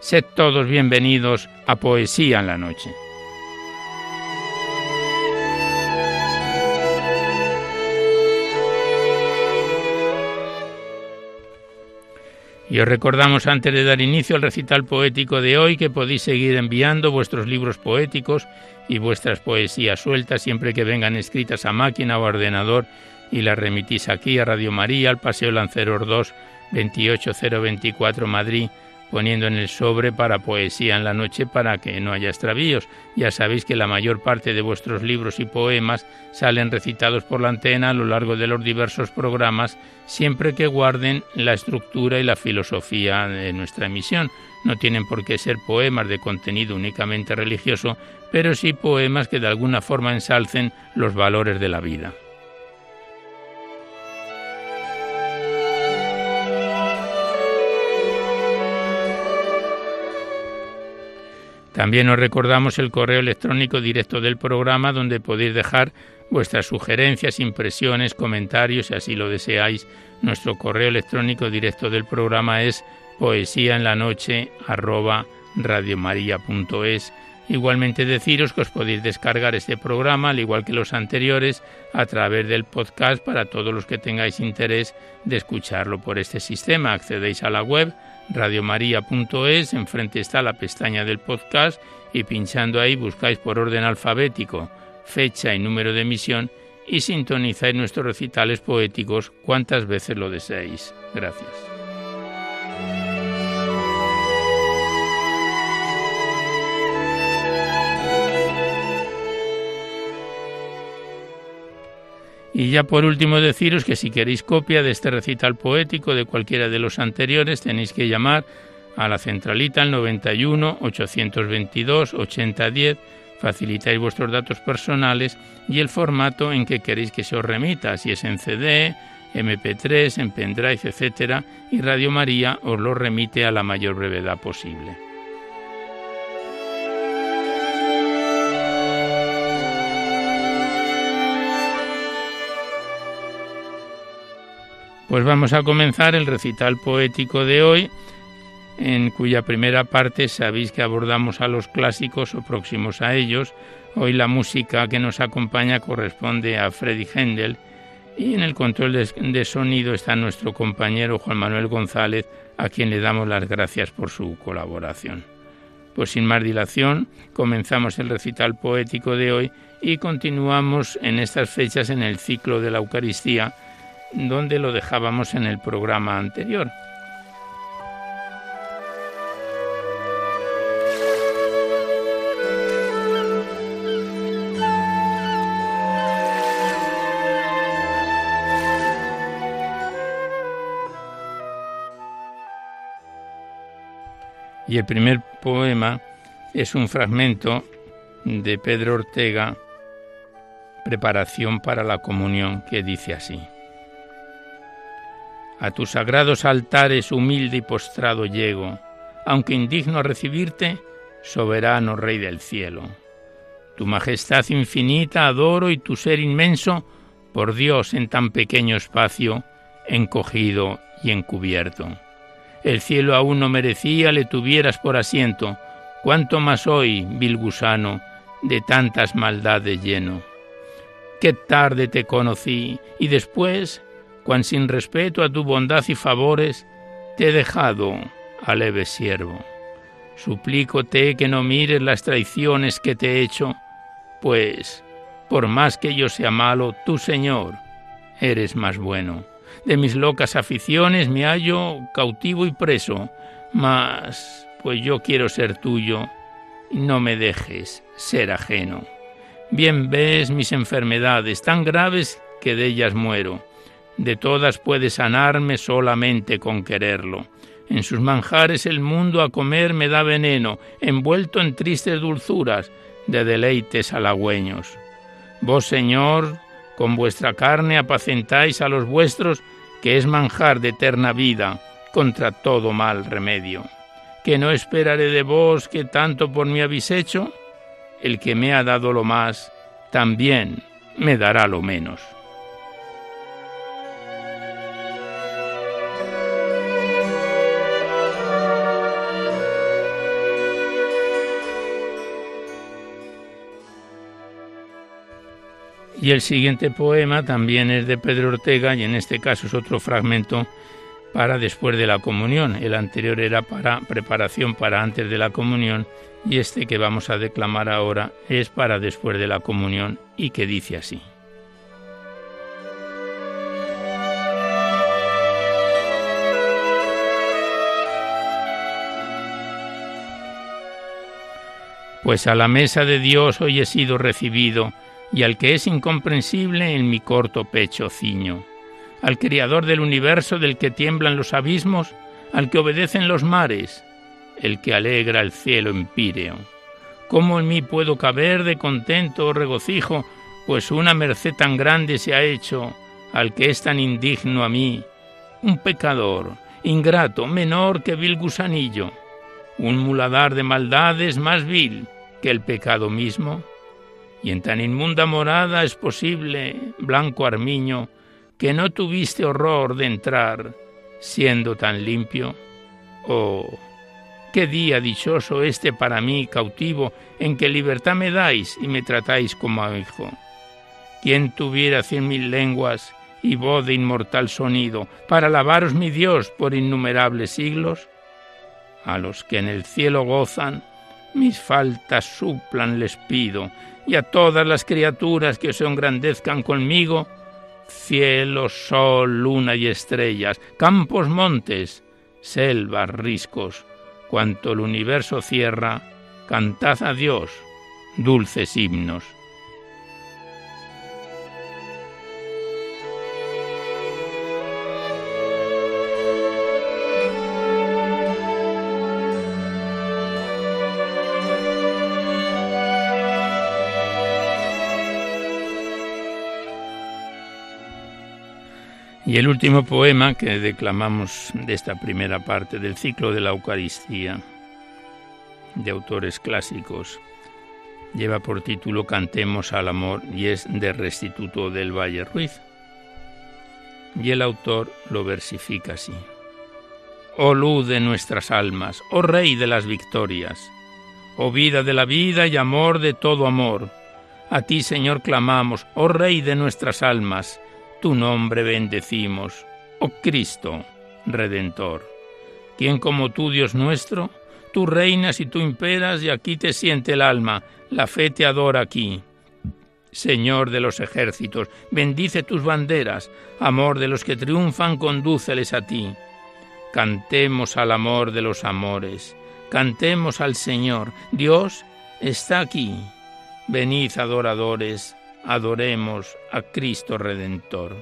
Sed todos bienvenidos a Poesía en la Noche. Y os recordamos antes de dar inicio al recital poético de hoy que podéis seguir enviando vuestros libros poéticos y vuestras poesías sueltas siempre que vengan escritas a máquina o ordenador y las remitís aquí a Radio María, al Paseo Lanceros 2, 28024 Madrid poniendo en el sobre para poesía en la noche para que no haya extravíos. Ya sabéis que la mayor parte de vuestros libros y poemas salen recitados por la antena a lo largo de los diversos programas, siempre que guarden la estructura y la filosofía de nuestra emisión. No tienen por qué ser poemas de contenido únicamente religioso, pero sí poemas que de alguna forma ensalcen los valores de la vida. También os recordamos el correo electrónico directo del programa donde podéis dejar vuestras sugerencias, impresiones, comentarios, si así lo deseáis. Nuestro correo electrónico directo del programa es poesía en la noche Igualmente deciros que os podéis descargar este programa, al igual que los anteriores, a través del podcast para todos los que tengáis interés de escucharlo por este sistema. Accedéis a la web radiomaria.es, enfrente está la pestaña del podcast y pinchando ahí buscáis por orden alfabético fecha y número de emisión y sintonizáis nuestros recitales poéticos cuantas veces lo deseéis. Gracias. Y ya por último deciros que si queréis copia de este recital poético de cualquiera de los anteriores tenéis que llamar a la centralita al 91 822 8010 facilitáis vuestros datos personales y el formato en que queréis que se os remita, si es en CD, MP3, en pendrive, etcétera, y Radio María os lo remite a la mayor brevedad posible. Pues vamos a comenzar el recital poético de hoy en cuya primera parte sabéis que abordamos a los clásicos o próximos a ellos. Hoy la música que nos acompaña corresponde a Freddy Händel y en el control de, sonido está nuestro compañero Juan Manuel González, a quien le damos las gracias por su colaboración. Pues sin más dilación, comenzamos el recital poético de hoy y continuamos en estas fechas en el ciclo de la Eucaristía, donde lo dejábamos en el programa anterior. Y el primer poema es un fragmento de Pedro Ortega, Preparación para la Comunión, que dice así. A tus sagrados altares humilde y postrado llego, aunque indigno a recibirte, soberano Rey del cielo. Tu majestad infinita adoro y tu ser inmenso, por Dios en tan pequeño espacio, encogido y encubierto. El cielo aún no merecía le tuvieras por asiento, cuánto más hoy, vil gusano, de tantas maldades lleno. Qué tarde te conocí, y después, cuan sin respeto a tu bondad y favores, te he dejado, aleve siervo. Suplícote que no mires las traiciones que te he hecho, pues, por más que yo sea malo, tú, Señor, eres más bueno. De mis locas aficiones me hallo cautivo y preso, mas pues yo quiero ser tuyo y no me dejes ser ajeno. Bien ves mis enfermedades tan graves que de ellas muero. De todas puedes sanarme solamente con quererlo. En sus manjares el mundo a comer me da veneno, envuelto en tristes dulzuras de deleites halagüeños. Vos, Señor, con vuestra carne apacentáis a los vuestros, que es manjar de eterna vida, contra todo mal remedio. Que no esperaré de vos que tanto por mí habéis hecho, el que me ha dado lo más, también me dará lo menos. Y el siguiente poema también es de Pedro Ortega y en este caso es otro fragmento para después de la comunión. El anterior era para preparación para antes de la comunión y este que vamos a declamar ahora es para después de la comunión y que dice así. Pues a la mesa de Dios hoy he sido recibido, y al que es incomprensible en mi corto pecho ciño, al Criador del universo del que tiemblan los abismos, al que obedecen los mares, el que alegra el cielo empíreo. ¿Cómo en mí puedo caber de contento o regocijo, pues una merced tan grande se ha hecho al que es tan indigno a mí, un pecador, ingrato, menor que vil gusanillo, un muladar de maldades más vil que el pecado mismo? Y en tan inmunda morada es posible, blanco armiño, que no tuviste horror de entrar, siendo tan limpio. Oh, qué día dichoso este para mí, cautivo, en que libertad me dais y me tratáis como a hijo. ¿Quién tuviera cien mil lenguas y voz de inmortal sonido para alabaros mi Dios por innumerables siglos? A los que en el cielo gozan, mis faltas suplan les pido, y a todas las criaturas que se engrandezcan conmigo, cielo, sol, luna y estrellas, campos, montes, selvas, riscos, cuanto el universo cierra, cantad a Dios dulces himnos. Y el último poema que declamamos de esta primera parte del ciclo de la Eucaristía, de autores clásicos, lleva por título Cantemos al amor y es de Restituto del Valle Ruiz. Y el autor lo versifica así. oh luz de nuestras almas, oh Rey de las victorias, oh vida de la vida y amor de todo amor. A ti, Señor, clamamos, oh Rey de nuestras almas, tu nombre bendecimos, oh Cristo, Redentor. ¿Quién como tú, Dios nuestro? Tú reinas y tú imperas y aquí te siente el alma, la fe te adora aquí. Señor de los ejércitos, bendice tus banderas, amor de los que triunfan, condúceles a ti. Cantemos al amor de los amores, cantemos al Señor, Dios está aquí. Venid adoradores, adoremos a Cristo Redentor.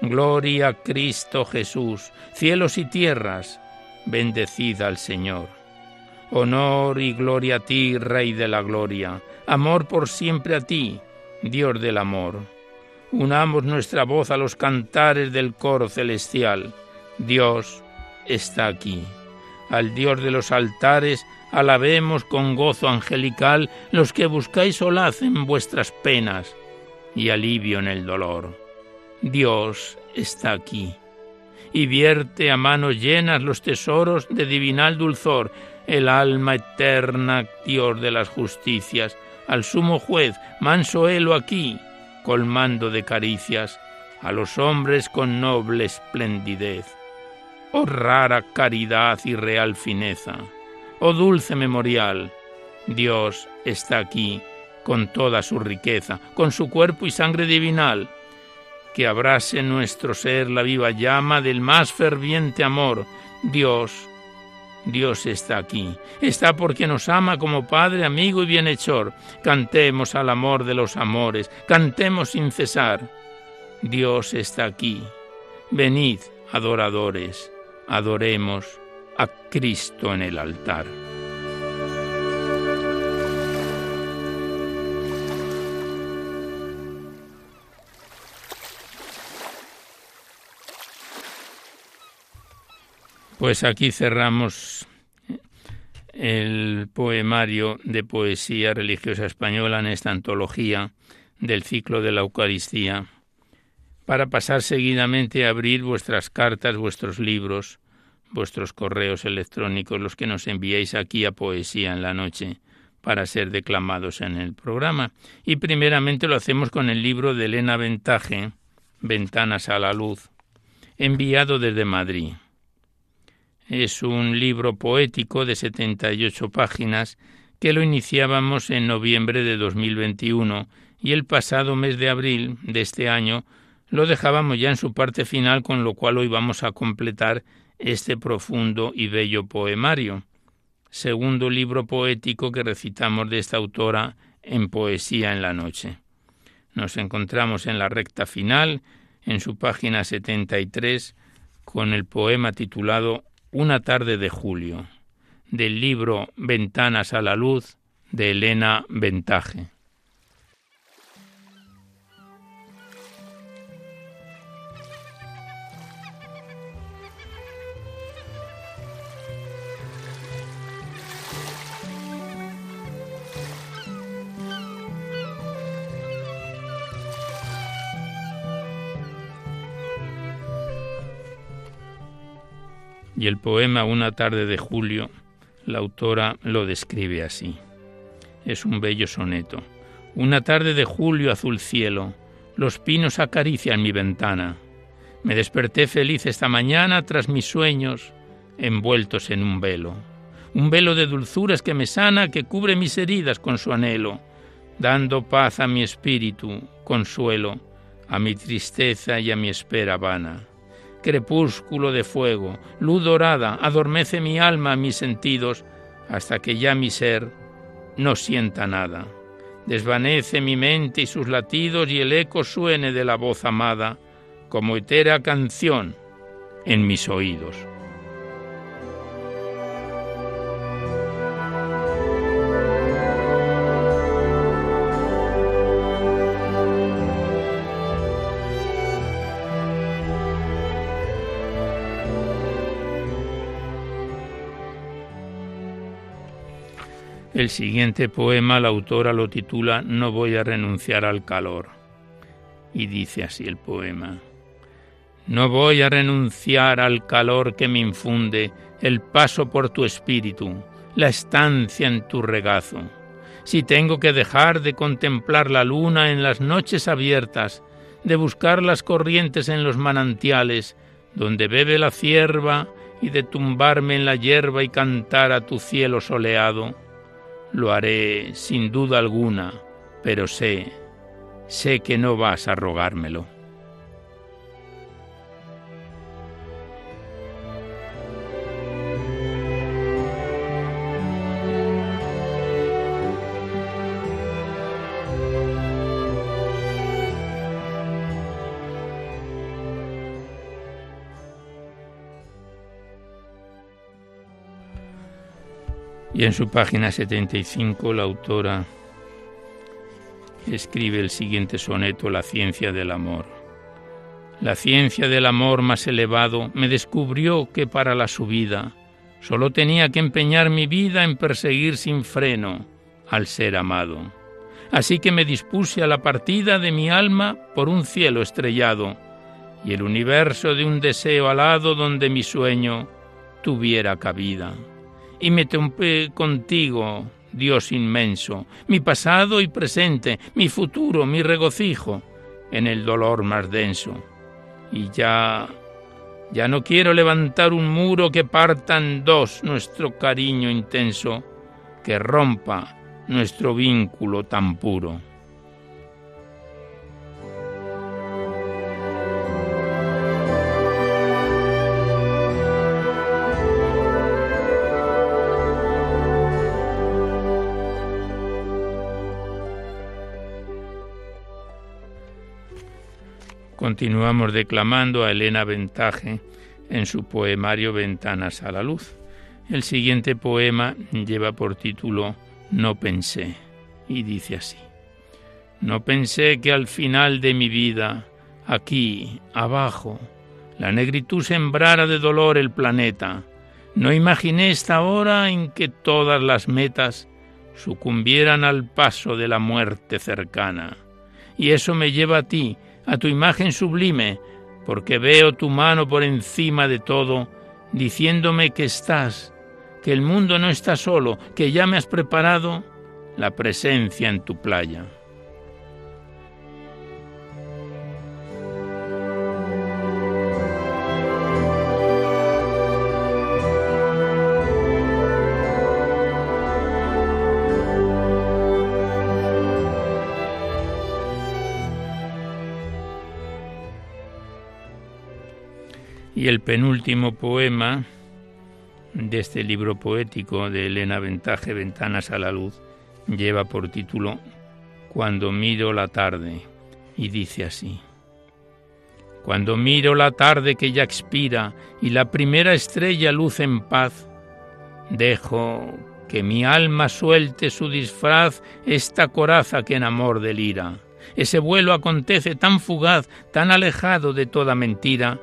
Gloria a Cristo Jesús, cielos y tierras, bendecid al Señor. Honor y gloria a ti, Rey de la Gloria, amor por siempre a ti, Dios del amor. Unamos nuestra voz a los cantares del coro celestial. Dios está aquí. Al Dios de los altares alabemos con gozo angelical los que buscáis solaz en vuestras penas y alivio en el dolor. Dios está aquí y vierte a manos llenas los tesoros de divinal dulzor, el alma eterna, Dios de las justicias, al sumo juez, manso helo aquí, colmando de caricias a los hombres con noble esplendidez. Oh rara caridad y real fineza, oh dulce memorial, Dios está aquí con toda su riqueza, con su cuerpo y sangre divinal, que abrase nuestro ser la viva llama del más ferviente amor. Dios Dios está aquí. Está porque nos ama como Padre, amigo y bienhechor. Cantemos al amor de los amores. Cantemos sin cesar. Dios está aquí. Venid, adoradores. Adoremos a Cristo en el altar. Pues aquí cerramos el poemario de poesía religiosa española en esta antología del ciclo de la Eucaristía, para pasar seguidamente a abrir vuestras cartas, vuestros libros, vuestros correos electrónicos, los que nos enviéis aquí a Poesía en la Noche, para ser declamados en el programa. Y primeramente lo hacemos con el libro de Elena Ventaje, Ventanas a la Luz, enviado desde Madrid. Es un libro poético de 78 páginas que lo iniciábamos en noviembre de 2021 y el pasado mes de abril de este año lo dejábamos ya en su parte final, con lo cual hoy vamos a completar este profundo y bello poemario. Segundo libro poético que recitamos de esta autora en Poesía en la Noche. Nos encontramos en la recta final, en su página 73, con el poema titulado una tarde de julio, del libro Ventanas a la Luz de Elena Ventaje. Y el poema Una tarde de julio, la autora lo describe así. Es un bello soneto. Una tarde de julio azul cielo, los pinos acarician mi ventana. Me desperté feliz esta mañana tras mis sueños, envueltos en un velo. Un velo de dulzuras que me sana, que cubre mis heridas con su anhelo, dando paz a mi espíritu, consuelo, a mi tristeza y a mi espera vana crepúsculo de fuego, luz dorada, adormece mi alma, mis sentidos, hasta que ya mi ser no sienta nada. Desvanece mi mente y sus latidos y el eco suene de la voz amada, como etérea canción en mis oídos. El siguiente poema la autora lo titula No voy a renunciar al calor. Y dice así el poema. No voy a renunciar al calor que me infunde el paso por tu espíritu, la estancia en tu regazo. Si tengo que dejar de contemplar la luna en las noches abiertas, de buscar las corrientes en los manantiales, donde bebe la cierva, y de tumbarme en la hierba y cantar a tu cielo soleado, lo haré sin duda alguna, pero sé, sé que no vas a rogármelo. Y en su página 75 la autora escribe el siguiente soneto, La ciencia del amor. La ciencia del amor más elevado me descubrió que para la subida solo tenía que empeñar mi vida en perseguir sin freno al ser amado. Así que me dispuse a la partida de mi alma por un cielo estrellado y el universo de un deseo alado donde mi sueño tuviera cabida y me topé contigo, Dios inmenso, mi pasado y presente, mi futuro, mi regocijo, en el dolor más denso. Y ya, ya no quiero levantar un muro que parta en dos nuestro cariño intenso, que rompa nuestro vínculo tan puro. Continuamos declamando a Elena Ventaje en su poemario Ventanas a la Luz. El siguiente poema lleva por título No pensé y dice así. No pensé que al final de mi vida, aquí, abajo, la negritud sembrara de dolor el planeta. No imaginé esta hora en que todas las metas sucumbieran al paso de la muerte cercana. Y eso me lleva a ti, a tu imagen sublime, porque veo tu mano por encima de todo, diciéndome que estás, que el mundo no está solo, que ya me has preparado la presencia en tu playa. Y el penúltimo poema de este libro poético de Elena Ventaje, Ventanas a la Luz, lleva por título Cuando miro la tarde y dice así. Cuando miro la tarde que ya expira y la primera estrella luce en paz, dejo que mi alma suelte su disfraz esta coraza que en amor delira. Ese vuelo acontece tan fugaz, tan alejado de toda mentira,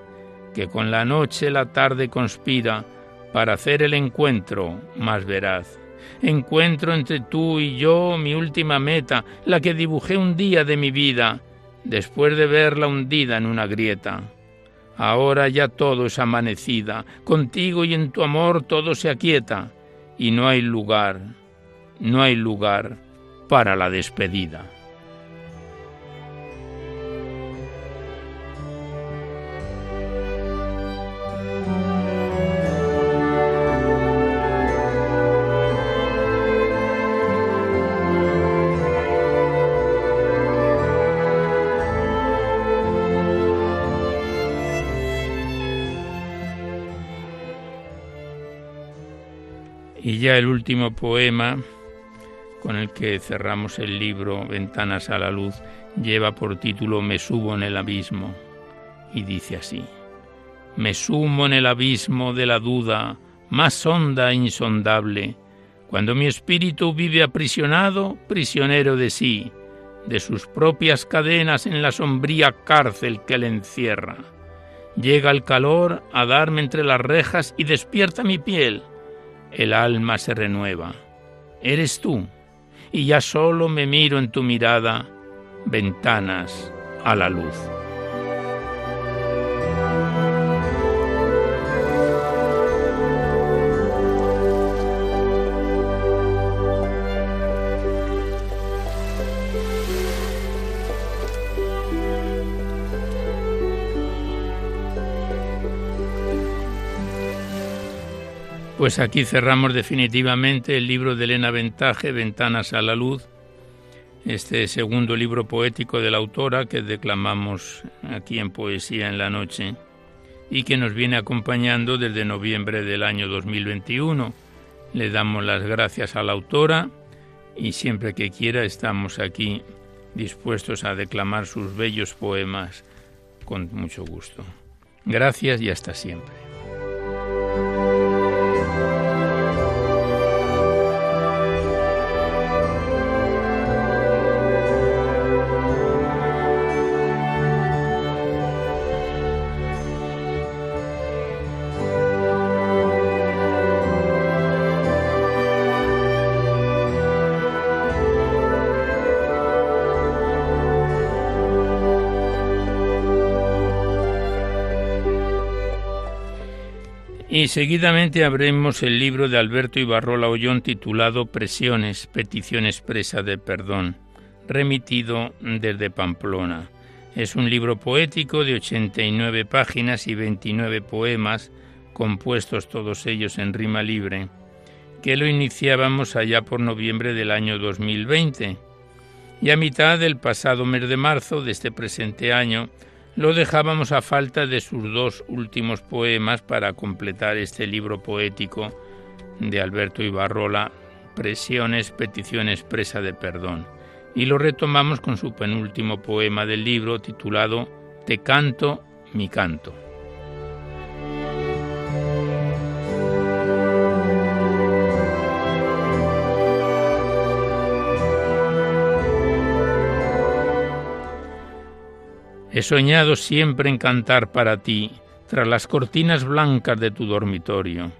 que con la noche la tarde conspira para hacer el encuentro más veraz. Encuentro entre tú y yo mi última meta, la que dibujé un día de mi vida, después de verla hundida en una grieta. Ahora ya todo es amanecida, contigo y en tu amor todo se aquieta, y no hay lugar, no hay lugar para la despedida. El último poema con el que cerramos el libro Ventanas a la Luz lleva por título Me subo en el abismo y dice así. Me sumo en el abismo de la duda más honda e insondable, cuando mi espíritu vive aprisionado, prisionero de sí, de sus propias cadenas en la sombría cárcel que le encierra. Llega el calor a darme entre las rejas y despierta mi piel, el alma se renueva. Eres tú, y ya solo me miro en tu mirada, ventanas a la luz. Pues aquí cerramos definitivamente el libro de Elena Ventaje, Ventanas a la Luz, este segundo libro poético de la autora que declamamos aquí en Poesía en la Noche y que nos viene acompañando desde noviembre del año 2021. Le damos las gracias a la autora y siempre que quiera estamos aquí dispuestos a declamar sus bellos poemas con mucho gusto. Gracias y hasta siempre. Y seguidamente abremos el libro de Alberto Ibarrola Ollón titulado Presiones, petición expresa de perdón, remitido desde Pamplona. Es un libro poético de 89 páginas y 29 poemas, compuestos todos ellos en rima libre, que lo iniciábamos allá por noviembre del año 2020. Y a mitad del pasado mes de marzo de este presente año, lo dejábamos a falta de sus dos últimos poemas para completar este libro poético de Alberto Ibarrola, Presiones, petición expresa de perdón. Y lo retomamos con su penúltimo poema del libro titulado Te canto mi canto. He soñado siempre en cantar para ti, tras las cortinas blancas de tu dormitorio.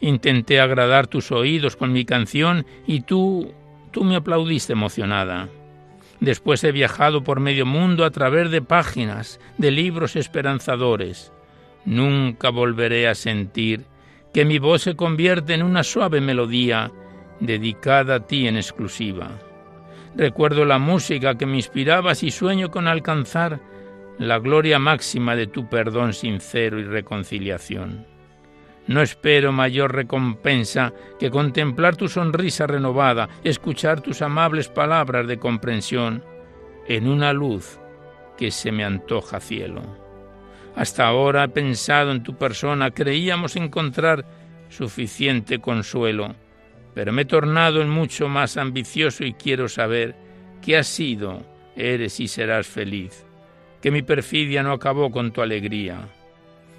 Intenté agradar tus oídos con mi canción y tú, tú me aplaudiste emocionada. Después he viajado por medio mundo a través de páginas, de libros esperanzadores. Nunca volveré a sentir que mi voz se convierte en una suave melodía dedicada a ti en exclusiva. Recuerdo la música que me inspirabas y sueño con alcanzar la gloria máxima de tu perdón sincero y reconciliación. No espero mayor recompensa que contemplar tu sonrisa renovada, escuchar tus amables palabras de comprensión en una luz que se me antoja cielo. Hasta ahora pensado en tu persona, creíamos encontrar suficiente consuelo, pero me he tornado en mucho más ambicioso y quiero saber qué has sido, eres y serás feliz que mi perfidia no acabó con tu alegría.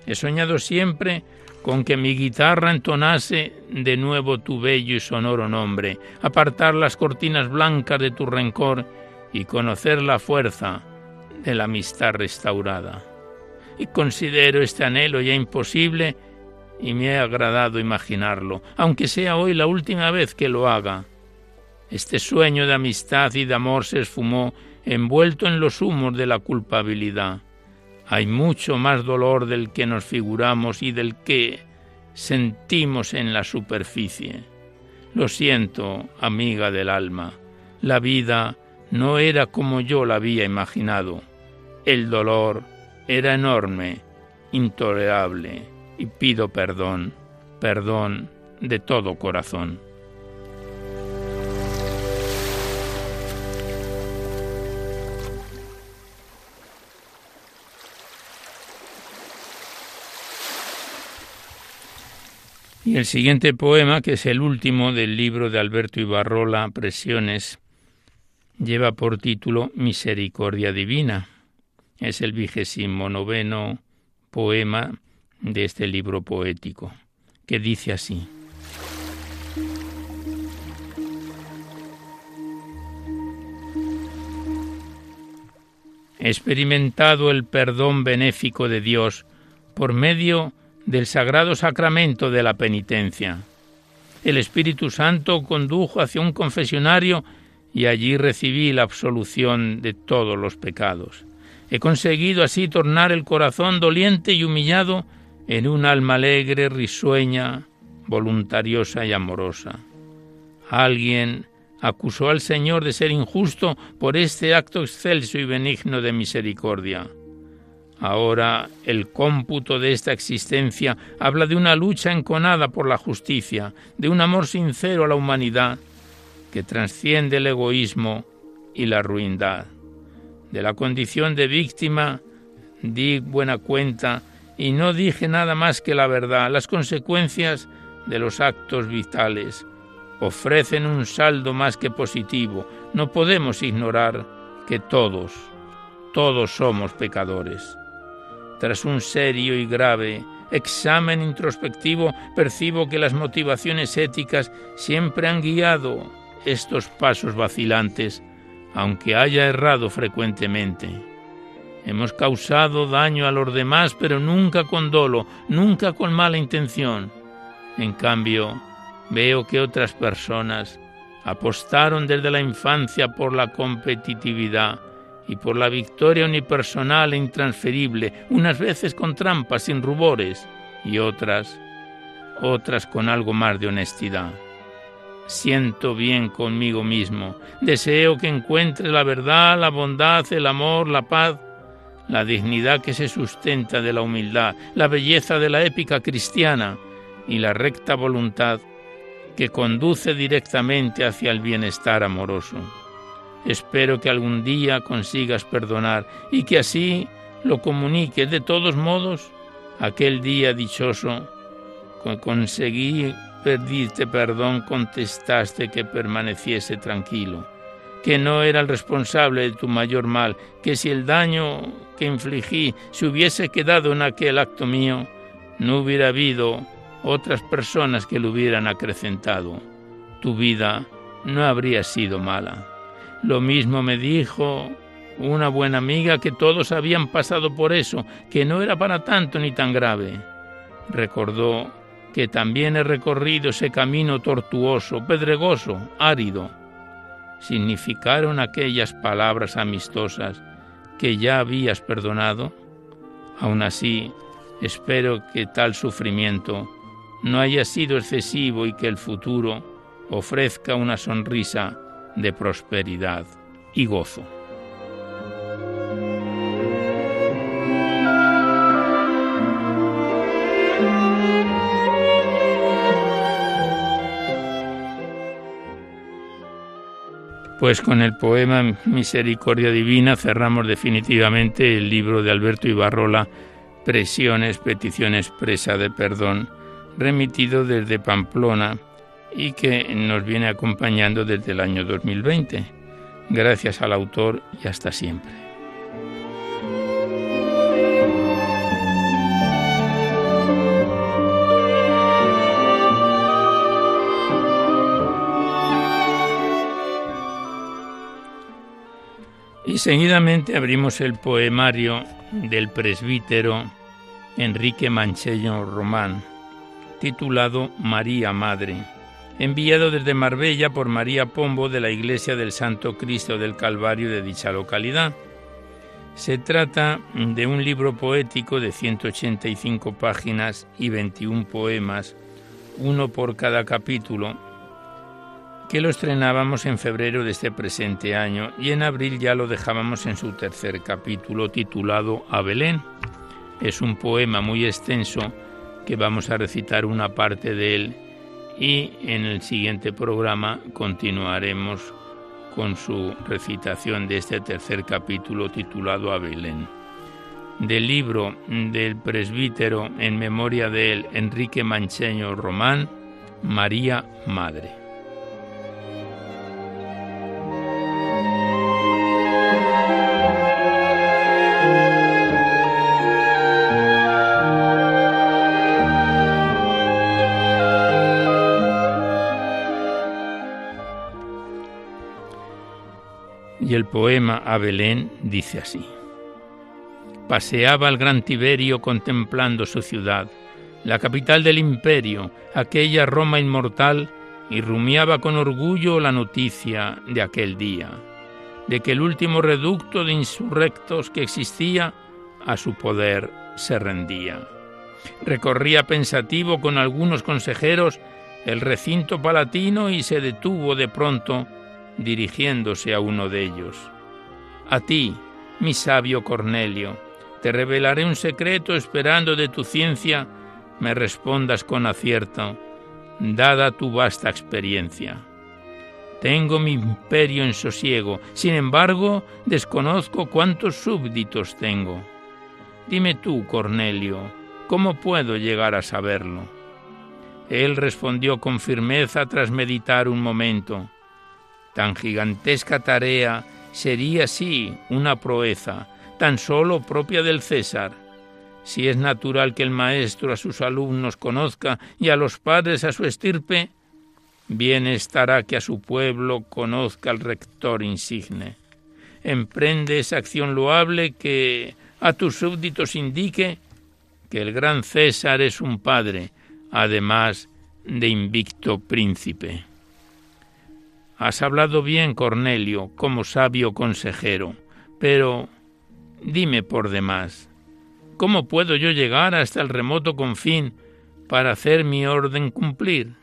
He soñado siempre con que mi guitarra entonase de nuevo tu bello y sonoro nombre, apartar las cortinas blancas de tu rencor y conocer la fuerza de la amistad restaurada. Y considero este anhelo ya imposible y me ha agradado imaginarlo, aunque sea hoy la última vez que lo haga. Este sueño de amistad y de amor se esfumó envuelto en los humos de la culpabilidad. Hay mucho más dolor del que nos figuramos y del que sentimos en la superficie. Lo siento, amiga del alma, la vida no era como yo la había imaginado. El dolor era enorme, intolerable, y pido perdón, perdón de todo corazón. Y el siguiente poema, que es el último del libro de Alberto Ibarrola, Presiones, lleva por título Misericordia Divina. Es el vigésimo noveno poema de este libro poético, que dice así. Experimentado el perdón benéfico de Dios por medio de del sagrado sacramento de la penitencia. El Espíritu Santo condujo hacia un confesionario y allí recibí la absolución de todos los pecados. He conseguido así tornar el corazón doliente y humillado en un alma alegre, risueña, voluntariosa y amorosa. Alguien acusó al Señor de ser injusto por este acto excelso y benigno de misericordia. Ahora el cómputo de esta existencia habla de una lucha enconada por la justicia, de un amor sincero a la humanidad que trasciende el egoísmo y la ruindad. De la condición de víctima di buena cuenta y no dije nada más que la verdad. Las consecuencias de los actos vitales ofrecen un saldo más que positivo. No podemos ignorar que todos, todos somos pecadores. Tras un serio y grave examen introspectivo, percibo que las motivaciones éticas siempre han guiado estos pasos vacilantes, aunque haya errado frecuentemente. Hemos causado daño a los demás, pero nunca con dolo, nunca con mala intención. En cambio, veo que otras personas apostaron desde la infancia por la competitividad y por la victoria unipersonal e intransferible, unas veces con trampas, sin rubores, y otras, otras con algo más de honestidad. Siento bien conmigo mismo, deseo que encuentre la verdad, la bondad, el amor, la paz, la dignidad que se sustenta de la humildad, la belleza de la épica cristiana y la recta voluntad que conduce directamente hacia el bienestar amoroso. Espero que algún día consigas perdonar y que así lo comuniques. De todos modos, aquel día dichoso, conseguí pedirte perdón, contestaste que permaneciese tranquilo, que no era el responsable de tu mayor mal, que si el daño que infligí se hubiese quedado en aquel acto mío, no hubiera habido otras personas que lo hubieran acrecentado. Tu vida no habría sido mala. Lo mismo me dijo una buena amiga que todos habían pasado por eso, que no era para tanto ni tan grave. Recordó que también he recorrido ese camino tortuoso, pedregoso, árido. ¿Significaron aquellas palabras amistosas que ya habías perdonado? Aún así, espero que tal sufrimiento no haya sido excesivo y que el futuro ofrezca una sonrisa de prosperidad y gozo. Pues con el poema Misericordia Divina cerramos definitivamente el libro de Alberto Ibarrola, Presiones, petición expresa de perdón, remitido desde Pamplona y que nos viene acompañando desde el año 2020. Gracias al autor y hasta siempre. Y seguidamente abrimos el poemario del presbítero Enrique Mancheño Román titulado María Madre, enviado desde Marbella por María Pombo de la Iglesia del Santo Cristo del Calvario de dicha localidad. Se trata de un libro poético de 185 páginas y 21 poemas, uno por cada capítulo, que lo estrenábamos en febrero de este presente año y en abril ya lo dejábamos en su tercer capítulo titulado A Belén. Es un poema muy extenso que vamos a recitar una parte de él y en el siguiente programa continuaremos con su recitación de este tercer capítulo titulado A Belén. Del libro del presbítero en memoria de Enrique Mancheño Román, María Madre. El poema a Belén dice así. Paseaba el gran Tiberio contemplando su ciudad, la capital del imperio, aquella Roma inmortal, y rumiaba con orgullo la noticia de aquel día, de que el último reducto de insurrectos que existía a su poder se rendía. Recorría pensativo con algunos consejeros el recinto palatino y se detuvo de pronto dirigiéndose a uno de ellos. A ti, mi sabio Cornelio, Te revelaré un secreto esperando de tu ciencia me respondas con acierto, dada tu vasta experiencia. Tengo mi imperio en sosiego, sin embargo, desconozco cuántos súbditos tengo. Dime tú, Cornelio, ¿cómo puedo llegar a saberlo? Él respondió con firmeza tras meditar un momento. Tan gigantesca tarea sería, sí, una proeza, tan solo propia del César. Si es natural que el maestro a sus alumnos conozca y a los padres a su estirpe, bien estará que a su pueblo conozca el rector insigne. Emprende esa acción loable que a tus súbditos indique que el gran César es un padre, además de invicto príncipe. Has hablado bien, Cornelio, como sabio consejero, pero dime por demás, ¿cómo puedo yo llegar hasta el remoto confín para hacer mi orden cumplir?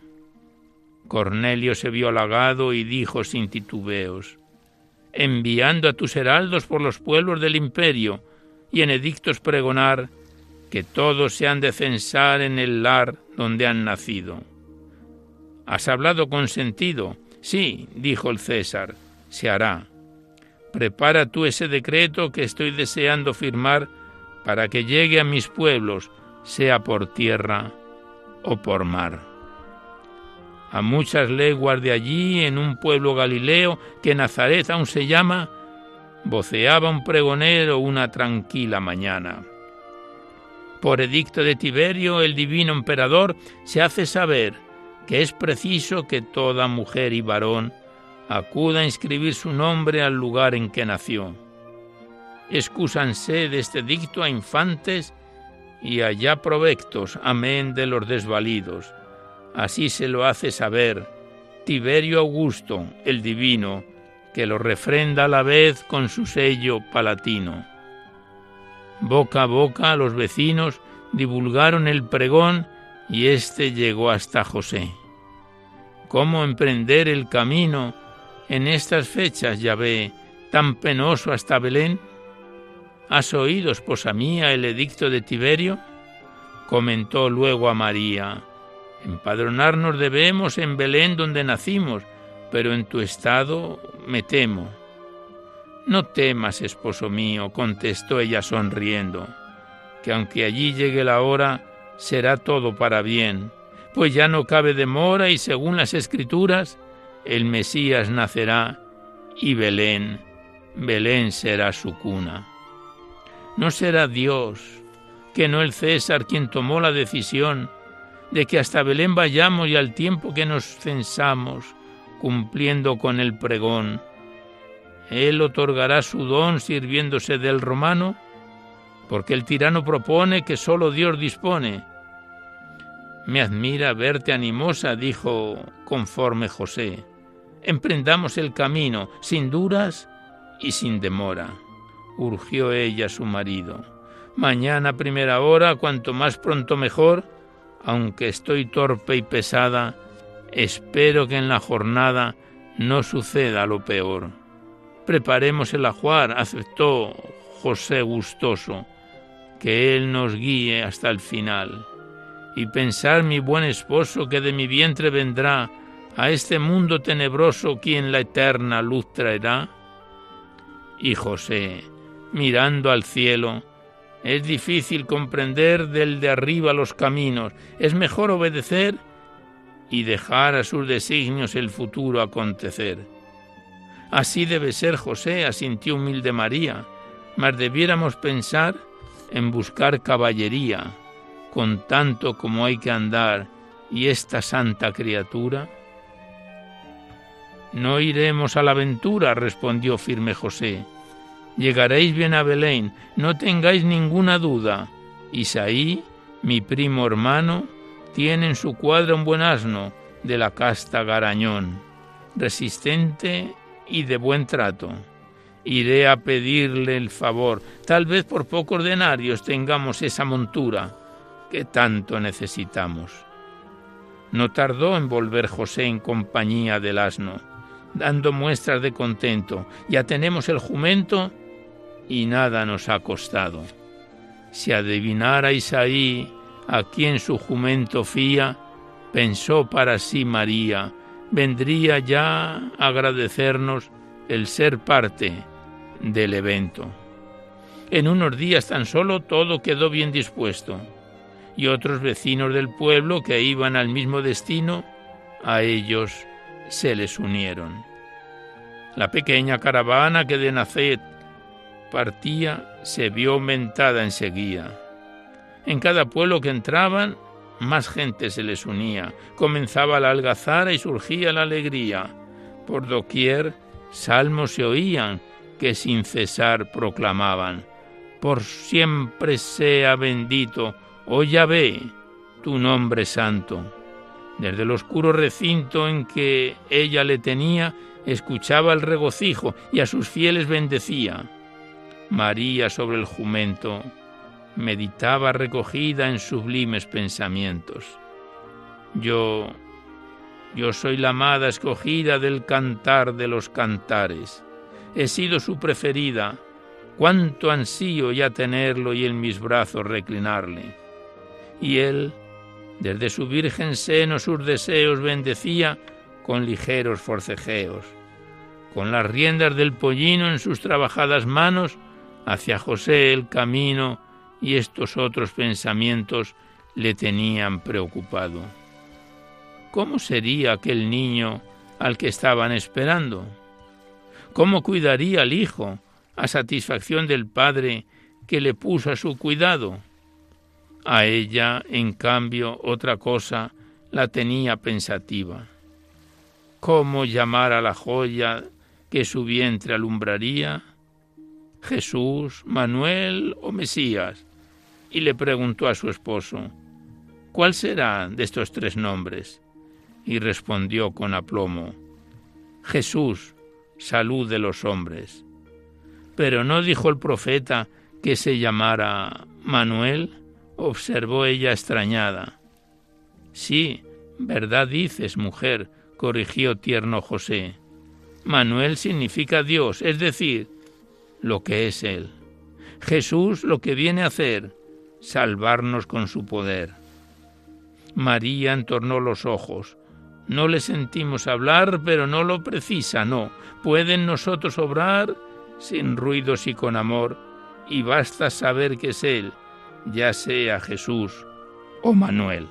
Cornelio se vio halagado y dijo sin titubeos, enviando a tus heraldos por los pueblos del imperio y en edictos pregonar que todos se han de censar en el lar donde han nacido. Has hablado con sentido. Sí, dijo el César, se hará. Prepara tú ese decreto que estoy deseando firmar para que llegue a mis pueblos, sea por tierra o por mar. A muchas leguas de allí, en un pueblo galileo que Nazaret aún se llama, voceaba un pregonero una tranquila mañana. Por edicto de Tiberio, el divino emperador se hace saber que es preciso que toda mujer y varón acuda a inscribir su nombre al lugar en que nació. Excúsanse de este dicto a infantes y allá provectos, amén de los desvalidos. Así se lo hace saber Tiberio Augusto, el divino, que lo refrenda a la vez con su sello palatino. Boca a boca los vecinos divulgaron el pregón y éste llegó hasta José. ¿Cómo emprender el camino en estas fechas, ya ve, tan penoso hasta Belén? ¿Has oído, esposa mía, el edicto de Tiberio? Comentó luego a María, empadronarnos debemos en Belén donde nacimos, pero en tu estado me temo. No temas, esposo mío, contestó ella sonriendo, que aunque allí llegue la hora, será todo para bien, pues ya no cabe demora y según las escrituras, el Mesías nacerá y Belén, Belén será su cuna. No será Dios, que no el César quien tomó la decisión de que hasta Belén vayamos y al tiempo que nos censamos, cumpliendo con el pregón, él otorgará su don sirviéndose del romano, porque el tirano propone que sólo Dios dispone. Me admira verte animosa, dijo conforme José. Emprendamos el camino, sin duras y sin demora. Urgió ella a su marido. Mañana primera hora, cuanto más pronto mejor, aunque estoy torpe y pesada, espero que en la jornada no suceda lo peor. Preparemos el ajuar, aceptó José gustoso, que él nos guíe hasta el final. Y pensar mi buen esposo que de mi vientre vendrá a este mundo tenebroso quien la eterna luz traerá. Y José, mirando al cielo, es difícil comprender del de arriba los caminos, es mejor obedecer y dejar a sus designios el futuro acontecer. Así debe ser José, asintió humilde María, mas debiéramos pensar en buscar caballería, con tanto como hay que andar, y esta santa criatura. No iremos a la aventura, respondió firme José. Llegaréis bien a Belén, no tengáis ninguna duda. Isaí, mi primo hermano, tiene en su cuadra un buen asno de la casta Garañón, resistente y de buen trato. Iré a pedirle el favor. Tal vez por pocos denarios tengamos esa montura que tanto necesitamos. No tardó en volver José en compañía del asno, dando muestras de contento. Ya tenemos el jumento y nada nos ha costado. Si adivinara Isaí a quien su jumento fía, pensó para sí María, vendría ya a agradecernos el ser parte del evento. En unos días tan solo todo quedó bien dispuesto y otros vecinos del pueblo que iban al mismo destino, a ellos se les unieron. La pequeña caravana que de Nacet partía se vio aumentada enseguida. En cada pueblo que entraban, más gente se les unía. Comenzaba la algazara y surgía la alegría. Por doquier salmos se oían que sin cesar proclamaban. Por siempre sea bendito, oh Yahvé, tu nombre santo. Desde el oscuro recinto en que ella le tenía, escuchaba el regocijo y a sus fieles bendecía. María sobre el jumento meditaba recogida en sublimes pensamientos. Yo, yo soy la amada escogida del cantar de los cantares. He sido su preferida. Cuánto ansío ya tenerlo y en mis brazos reclinarle. Y él, desde su virgen seno, sus deseos bendecía con ligeros forcejeos. Con las riendas del pollino en sus trabajadas manos, hacia José el camino y estos otros pensamientos le tenían preocupado. ¿Cómo sería aquel niño al que estaban esperando? ¿Cómo cuidaría al hijo a satisfacción del padre que le puso a su cuidado? A ella, en cambio, otra cosa la tenía pensativa. ¿Cómo llamar a la joya que su vientre alumbraría? Jesús, Manuel o Mesías y le preguntó a su esposo, ¿cuál será de estos tres nombres? Y respondió con aplomo, Jesús, salud de los hombres. Pero no dijo el profeta que se llamara Manuel, observó ella extrañada. Sí, verdad dices, mujer, corrigió tierno José. Manuel significa Dios, es decir, lo que es Él. Jesús lo que viene a hacer, salvarnos con su poder. María entornó los ojos. No le sentimos hablar, pero no lo precisa, no. Pueden nosotros obrar sin ruidos y con amor, y basta saber que es Él, ya sea Jesús o Manuel.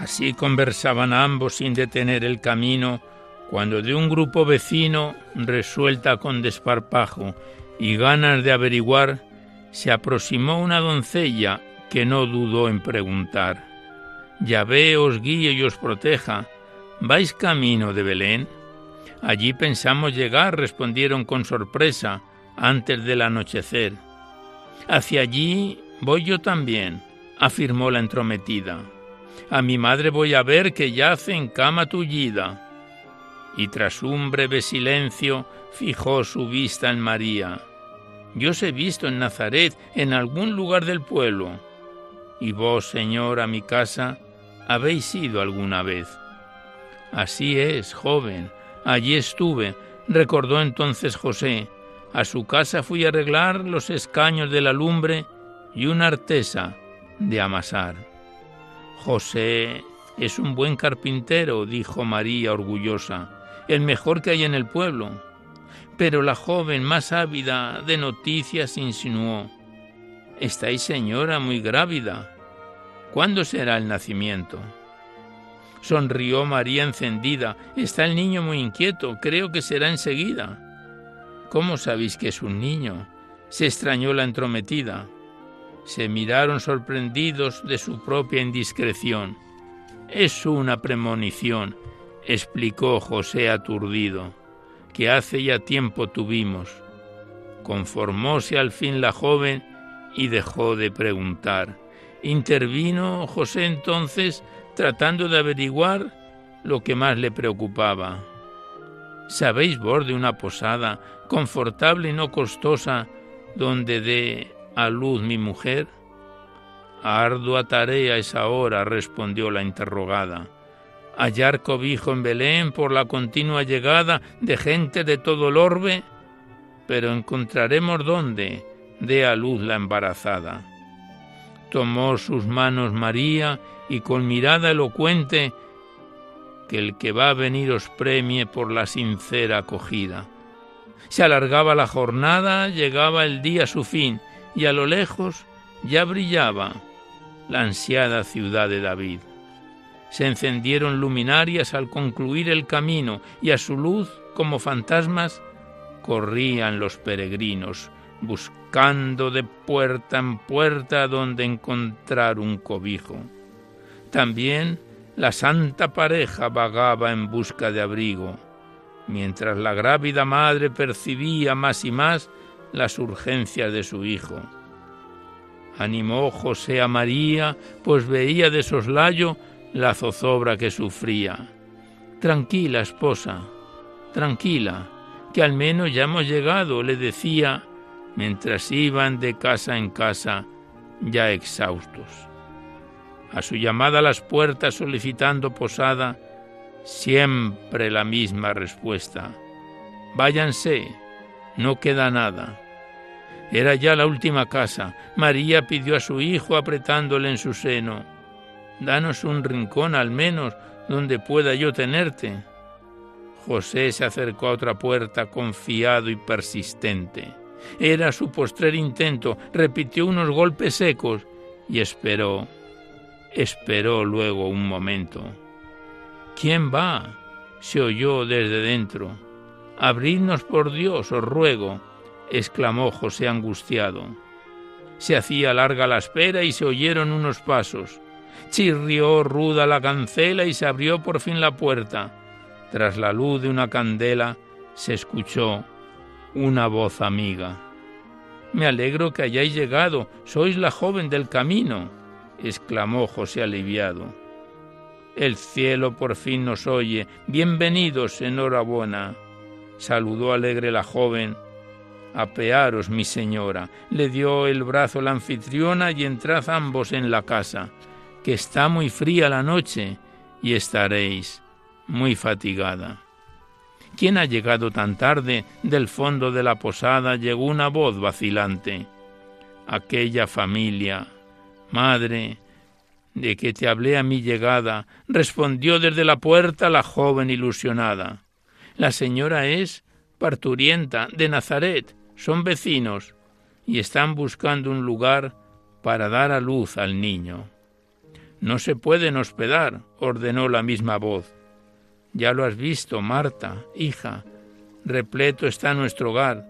Así conversaban ambos sin detener el camino, cuando de un grupo vecino, resuelta con desparpajo y ganas de averiguar, se aproximó una doncella que no dudó en preguntar. Yahvé os guíe y os proteja. ¿Vais camino de Belén? Allí pensamos llegar, respondieron con sorpresa, antes del anochecer. Hacia allí voy yo también, afirmó la entrometida. A mi madre voy a ver que yace en cama tullida. Y tras un breve silencio fijó su vista en María. Yo os he visto en Nazaret, en algún lugar del pueblo. Y vos, Señor, a mi casa, habéis ido alguna vez. Así es, joven, allí estuve, recordó entonces José. A su casa fui a arreglar los escaños de la lumbre y una artesa de amasar. José es un buen carpintero, dijo María orgullosa, el mejor que hay en el pueblo. Pero la joven, más ávida de noticias, insinuó, Estáis, señora, muy grávida. ¿Cuándo será el nacimiento? Sonrió María encendida. Está el niño muy inquieto. Creo que será enseguida. ¿Cómo sabéis que es un niño? se extrañó la entrometida se miraron sorprendidos de su propia indiscreción. Es una premonición, explicó José aturdido, que hace ya tiempo tuvimos. Conformóse al fin la joven y dejó de preguntar. Intervino José entonces tratando de averiguar lo que más le preocupaba. ¿Sabéis vos de una posada confortable y no costosa donde dé a luz mi mujer? Ardua tarea es ahora, respondió la interrogada. Hallar cobijo en Belén por la continua llegada de gente de todo el orbe, pero encontraremos dónde dé a luz la embarazada. Tomó sus manos María y con mirada elocuente que el que va a venir os premie por la sincera acogida. Se alargaba la jornada, llegaba el día a su fin, y a lo lejos ya brillaba la ansiada ciudad de David. Se encendieron luminarias al concluir el camino, y a su luz, como fantasmas, corrían los peregrinos, buscando de puerta en puerta donde encontrar un cobijo. También la santa pareja vagaba en busca de abrigo, mientras la grávida madre percibía más y más las urgencias de su hijo. Animó José a María, pues veía de soslayo la zozobra que sufría. Tranquila, esposa, tranquila, que al menos ya hemos llegado, le decía, mientras iban de casa en casa, ya exhaustos. A su llamada a las puertas solicitando posada, siempre la misma respuesta. Váyanse, no queda nada. Era ya la última casa. María pidió a su hijo apretándole en su seno. Danos un rincón al menos donde pueda yo tenerte. José se acercó a otra puerta confiado y persistente. Era su postrer intento, repitió unos golpes secos y esperó. Esperó luego un momento. ¿Quién va? se oyó desde dentro. Abridnos por Dios, os ruego, exclamó José angustiado. Se hacía larga la espera y se oyeron unos pasos. Chirrió ruda la cancela y se abrió por fin la puerta. Tras la luz de una candela se escuchó una voz amiga. Me alegro que hayáis llegado, sois la joven del camino, exclamó José aliviado. El cielo por fin nos oye, bienvenidos, enhorabuena. Saludó alegre la joven. Apearos, mi señora. Le dio el brazo la anfitriona y entrad ambos en la casa, que está muy fría la noche y estaréis muy fatigada. ¿Quién ha llegado tan tarde? Del fondo de la posada llegó una voz vacilante. Aquella familia, madre, de que te hablé a mi llegada, respondió desde la puerta la joven ilusionada. La señora es parturienta de Nazaret, son vecinos y están buscando un lugar para dar a luz al niño. No se pueden hospedar, ordenó la misma voz. Ya lo has visto, Marta, hija, repleto está nuestro hogar.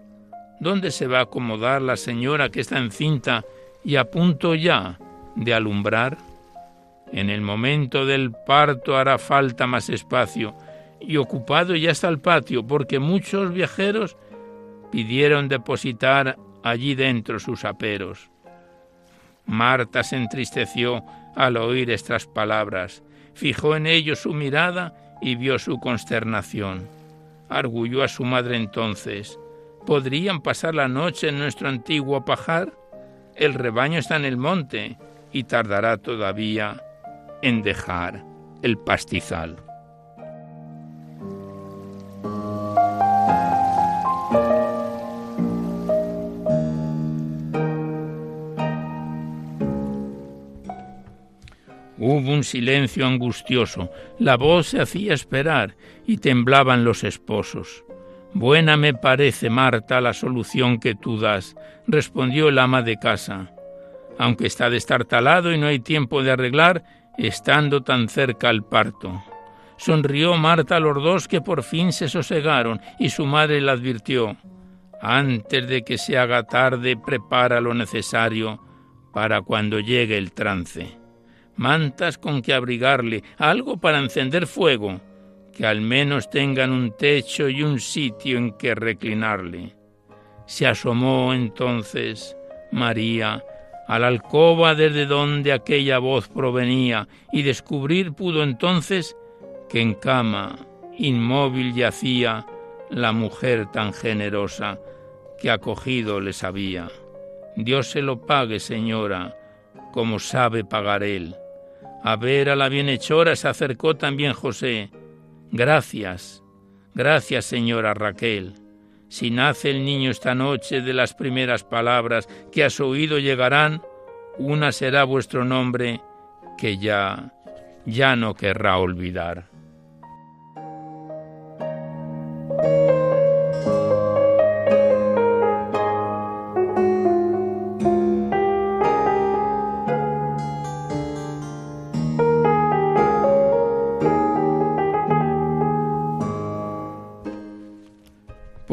¿Dónde se va a acomodar la señora que está encinta y a punto ya de alumbrar? En el momento del parto hará falta más espacio y ocupado ya está el patio porque muchos viajeros pidieron depositar allí dentro sus aperos. Marta se entristeció al oír estas palabras, fijó en ellos su mirada y vio su consternación. Arguyó a su madre entonces, ¿podrían pasar la noche en nuestro antiguo pajar? El rebaño está en el monte y tardará todavía en dejar el pastizal. Hubo un silencio angustioso, la voz se hacía esperar y temblaban los esposos. Buena me parece, Marta, la solución que tú das, respondió el ama de casa. Aunque está destartalado y no hay tiempo de arreglar, estando tan cerca al parto. Sonrió Marta a los dos que por fin se sosegaron y su madre le advirtió Antes de que se haga tarde, prepara lo necesario para cuando llegue el trance mantas con que abrigarle, algo para encender fuego, que al menos tengan un techo y un sitio en que reclinarle. Se asomó entonces María a la alcoba desde donde aquella voz provenía y descubrir pudo entonces que en cama, inmóvil yacía, la mujer tan generosa, que acogido les había. Dios se lo pague, señora, como sabe pagar él. A ver a la bienhechora se acercó también José. Gracias, gracias, señora Raquel. Si nace el niño esta noche de las primeras palabras que a su oído llegarán, una será vuestro nombre que ya, ya no querrá olvidar.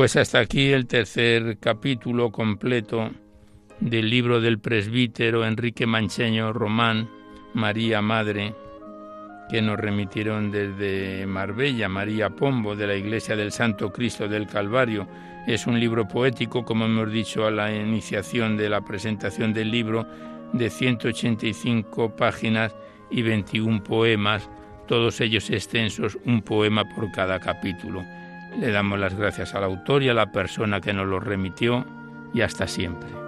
Pues hasta aquí el tercer capítulo completo del libro del presbítero Enrique Mancheño Román, María Madre, que nos remitieron desde Marbella, María Pombo, de la Iglesia del Santo Cristo del Calvario. Es un libro poético, como hemos dicho a la iniciación de la presentación del libro, de 185 páginas y 21 poemas, todos ellos extensos, un poema por cada capítulo. Le damos las gracias al autor y a la persona que nos lo remitió y hasta siempre.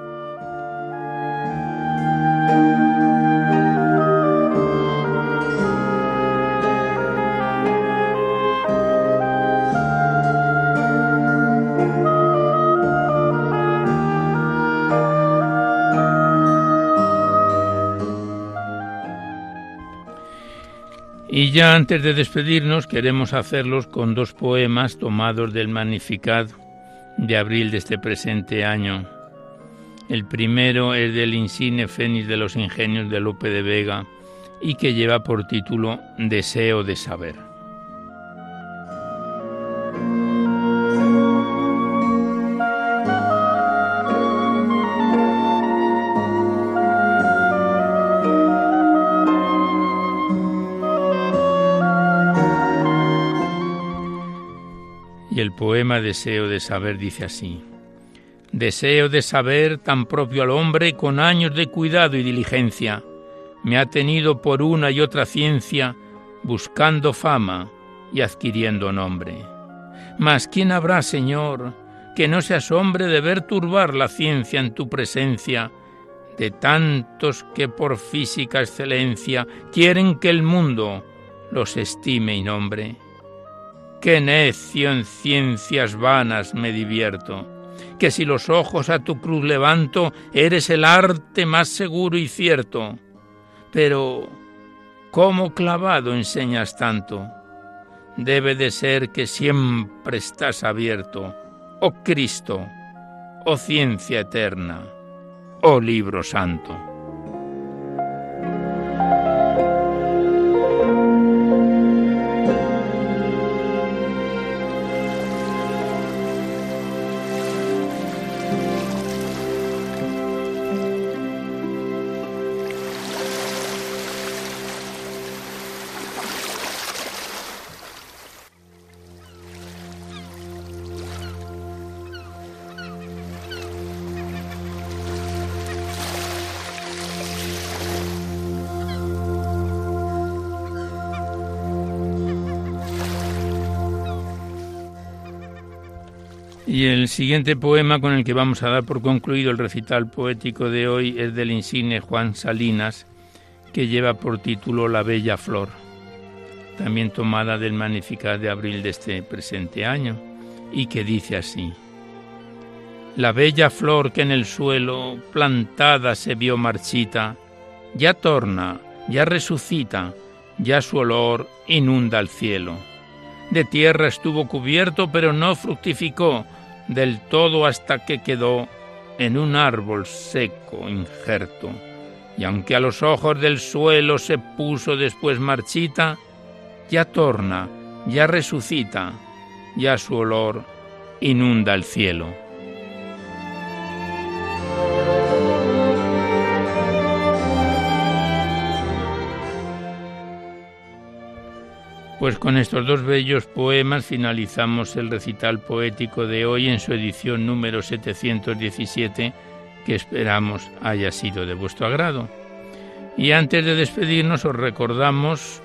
Y ya antes de despedirnos queremos hacerlos con dos poemas tomados del Magnificat de abril de este presente año. El primero es del insigne Fénix de los Ingenios de Lope de Vega y que lleva por título Deseo de saber. Poema Deseo de saber dice así. Deseo de saber tan propio al hombre con años de cuidado y diligencia. Me ha tenido por una y otra ciencia, buscando fama y adquiriendo nombre. Mas ¿quién habrá, Señor, que no se asombre de ver turbar la ciencia en tu presencia, de tantos que por física excelencia quieren que el mundo los estime y nombre? Qué necio en ciencias vanas me divierto, que si los ojos a tu cruz levanto, eres el arte más seguro y cierto. Pero, ¿cómo clavado enseñas tanto? Debe de ser que siempre estás abierto, oh Cristo, oh ciencia eterna, oh libro santo. Y el siguiente poema con el que vamos a dar por concluido el recital poético de hoy es del insigne Juan Salinas, que lleva por título La Bella Flor, también tomada del Magnificat de abril de este presente año, y que dice así. La bella flor que en el suelo plantada se vio marchita, ya torna, ya resucita, ya su olor inunda el cielo. De tierra estuvo cubierto, pero no fructificó, del todo hasta que quedó en un árbol seco injerto, y aunque a los ojos del suelo se puso después marchita, ya torna, ya resucita, ya su olor inunda el cielo. Pues con estos dos bellos poemas finalizamos el recital poético de hoy en su edición número 717, que esperamos haya sido de vuestro agrado. Y antes de despedirnos os recordamos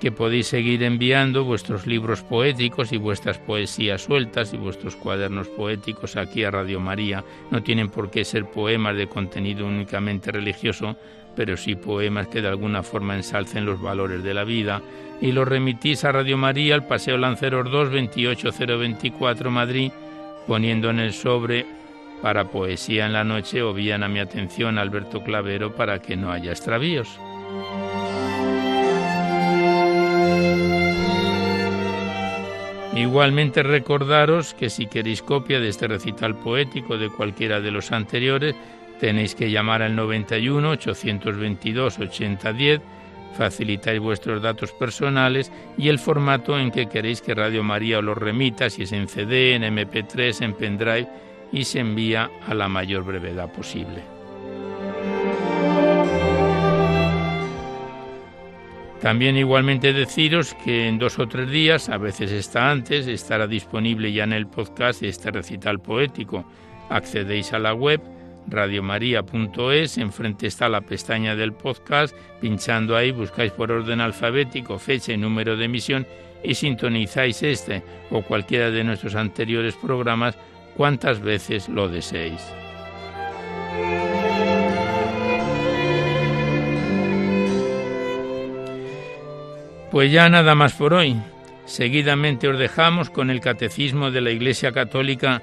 que podéis seguir enviando vuestros libros poéticos y vuestras poesías sueltas y vuestros cuadernos poéticos aquí a Radio María. No tienen por qué ser poemas de contenido únicamente religioso, pero sí poemas que de alguna forma ensalcen los valores de la vida. Y los remitís a Radio María, al Paseo Lanceros 2, 28024 Madrid, poniendo en el sobre para Poesía en la Noche o bien a mi atención Alberto Clavero para que no haya extravíos. Igualmente recordaros que si queréis copia de este recital poético de cualquiera de los anteriores, tenéis que llamar al 91 822 8010, facilitáis vuestros datos personales y el formato en que queréis que Radio María os lo remita, si es en CD, en MP3, en pendrive, y se envía a la mayor brevedad posible. También igualmente deciros que en dos o tres días, a veces está antes, estará disponible ya en el podcast este recital poético. Accedéis a la web radiomaria.es, enfrente está la pestaña del podcast, pinchando ahí buscáis por orden alfabético fecha y número de emisión y sintonizáis este o cualquiera de nuestros anteriores programas cuantas veces lo deseéis. Pues ya nada más por hoy. Seguidamente os dejamos con el Catecismo de la Iglesia Católica